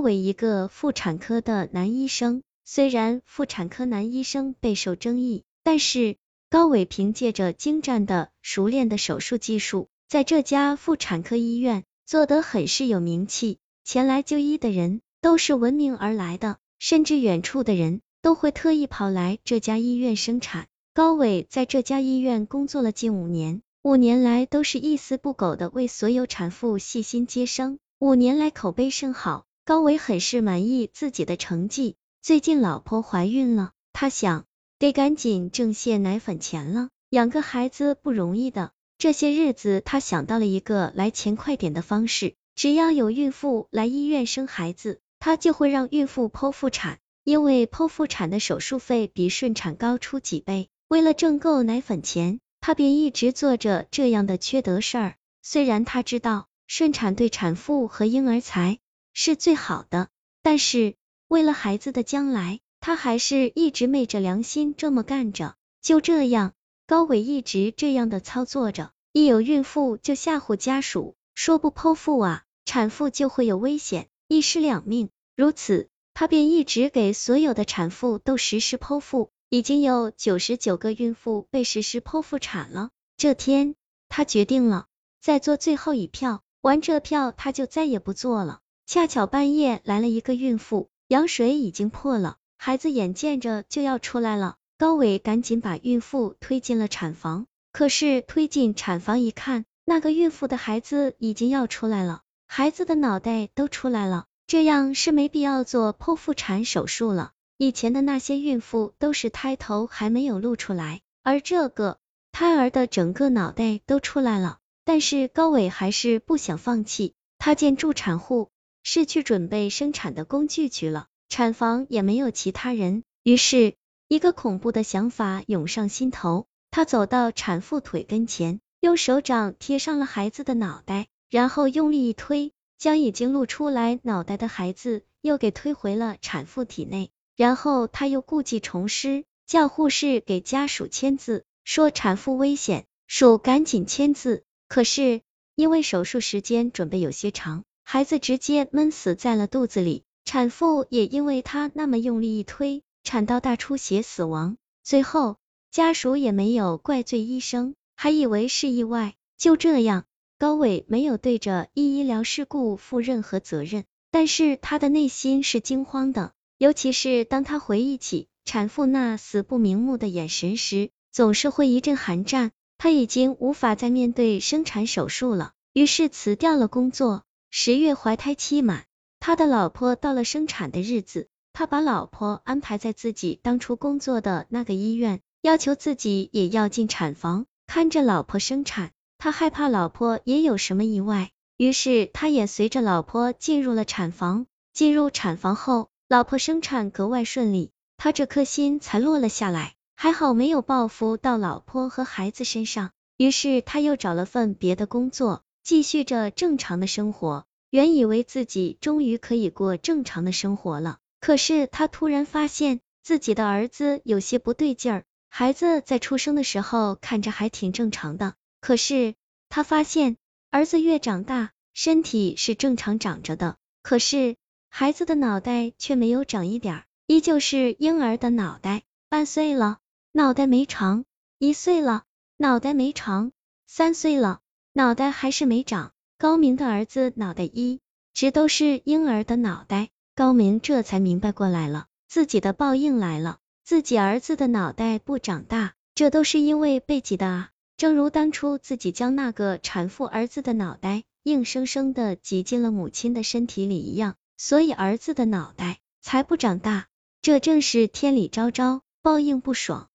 为一个妇产科的男医生，虽然妇产科男医生备受争议，但是高伟凭借着精湛的、熟练的手术技术，在这家妇产科医院做得很是有名气。前来就医的人都是闻名而来的，甚至远处的人都会特意跑来这家医院生产。高伟在这家医院工作了近五年，五年来都是一丝不苟的为所有产妇细心接生，五年来口碑甚好。高伟很是满意自己的成绩，最近老婆怀孕了，他想得赶紧挣些奶粉钱了，养个孩子不容易的。这些日子，他想到了一个来钱快点的方式，只要有孕妇来医院生孩子，他就会让孕妇剖腹产，因为剖腹产的手术费比顺产高出几倍。为了挣够奶粉钱，他便一直做着这样的缺德事儿。虽然他知道顺产对产妇和婴儿才。是最好的，但是为了孩子的将来，他还是一直昧着良心这么干着。就这样，高伟一直这样的操作着，一有孕妇就吓唬家属，说不剖腹啊，产妇就会有危险，一尸两命。如此，他便一直给所有的产妇都实施剖腹，已经有九十九个孕妇被实施剖腹产了。这天，他决定了，再做最后一票，完这票他就再也不做了。恰巧半夜来了一个孕妇，羊水已经破了，孩子眼见着就要出来了。高伟赶紧把孕妇推进了产房，可是推进产房一看，那个孕妇的孩子已经要出来了，孩子的脑袋都出来了，这样是没必要做剖腹产手术了。以前的那些孕妇都是胎头还没有露出来，而这个胎儿的整个脑袋都出来了。但是高伟还是不想放弃，他见助产护。是去准备生产的工具去了，产房也没有其他人，于是一个恐怖的想法涌上心头。他走到产妇腿跟前，用手掌贴上了孩子的脑袋，然后用力一推，将已经露出来脑袋的孩子又给推回了产妇体内。然后他又故技重施，叫护士给家属签字，说产妇危险，属赶紧签字。可是因为手术时间准备有些长。孩子直接闷死在了肚子里，产妇也因为他那么用力一推，产道大出血死亡。最后家属也没有怪罪医生，还以为是意外。就这样，高伟没有对着医医疗事故负任何责任，但是他的内心是惊慌的，尤其是当他回忆起产妇那死不瞑目的眼神时，总是会一阵寒战。他已经无法再面对生产手术了，于是辞掉了工作。十月怀胎期满，他的老婆到了生产的日子，他把老婆安排在自己当初工作的那个医院，要求自己也要进产房看着老婆生产。他害怕老婆也有什么意外，于是他也随着老婆进入了产房。进入产房后，老婆生产格外顺利，他这颗心才落了下来。还好没有报复到老婆和孩子身上，于是他又找了份别的工作。继续着正常的生活，原以为自己终于可以过正常的生活了，可是他突然发现自己的儿子有些不对劲儿。孩子在出生的时候看着还挺正常的，可是他发现儿子越长大，身体是正常长着的，可是孩子的脑袋却没有长一点，依旧是婴儿的脑袋。半岁了，脑袋没长；一岁了，脑袋没长；三岁了。脑袋还是没长，高明的儿子脑袋一直都是婴儿的脑袋，高明这才明白过来了，自己的报应来了，自己儿子的脑袋不长大，这都是因为被挤的啊，正如当初自己将那个产妇儿子的脑袋硬生生的挤进了母亲的身体里一样，所以儿子的脑袋才不长大，这正是天理昭昭，报应不爽。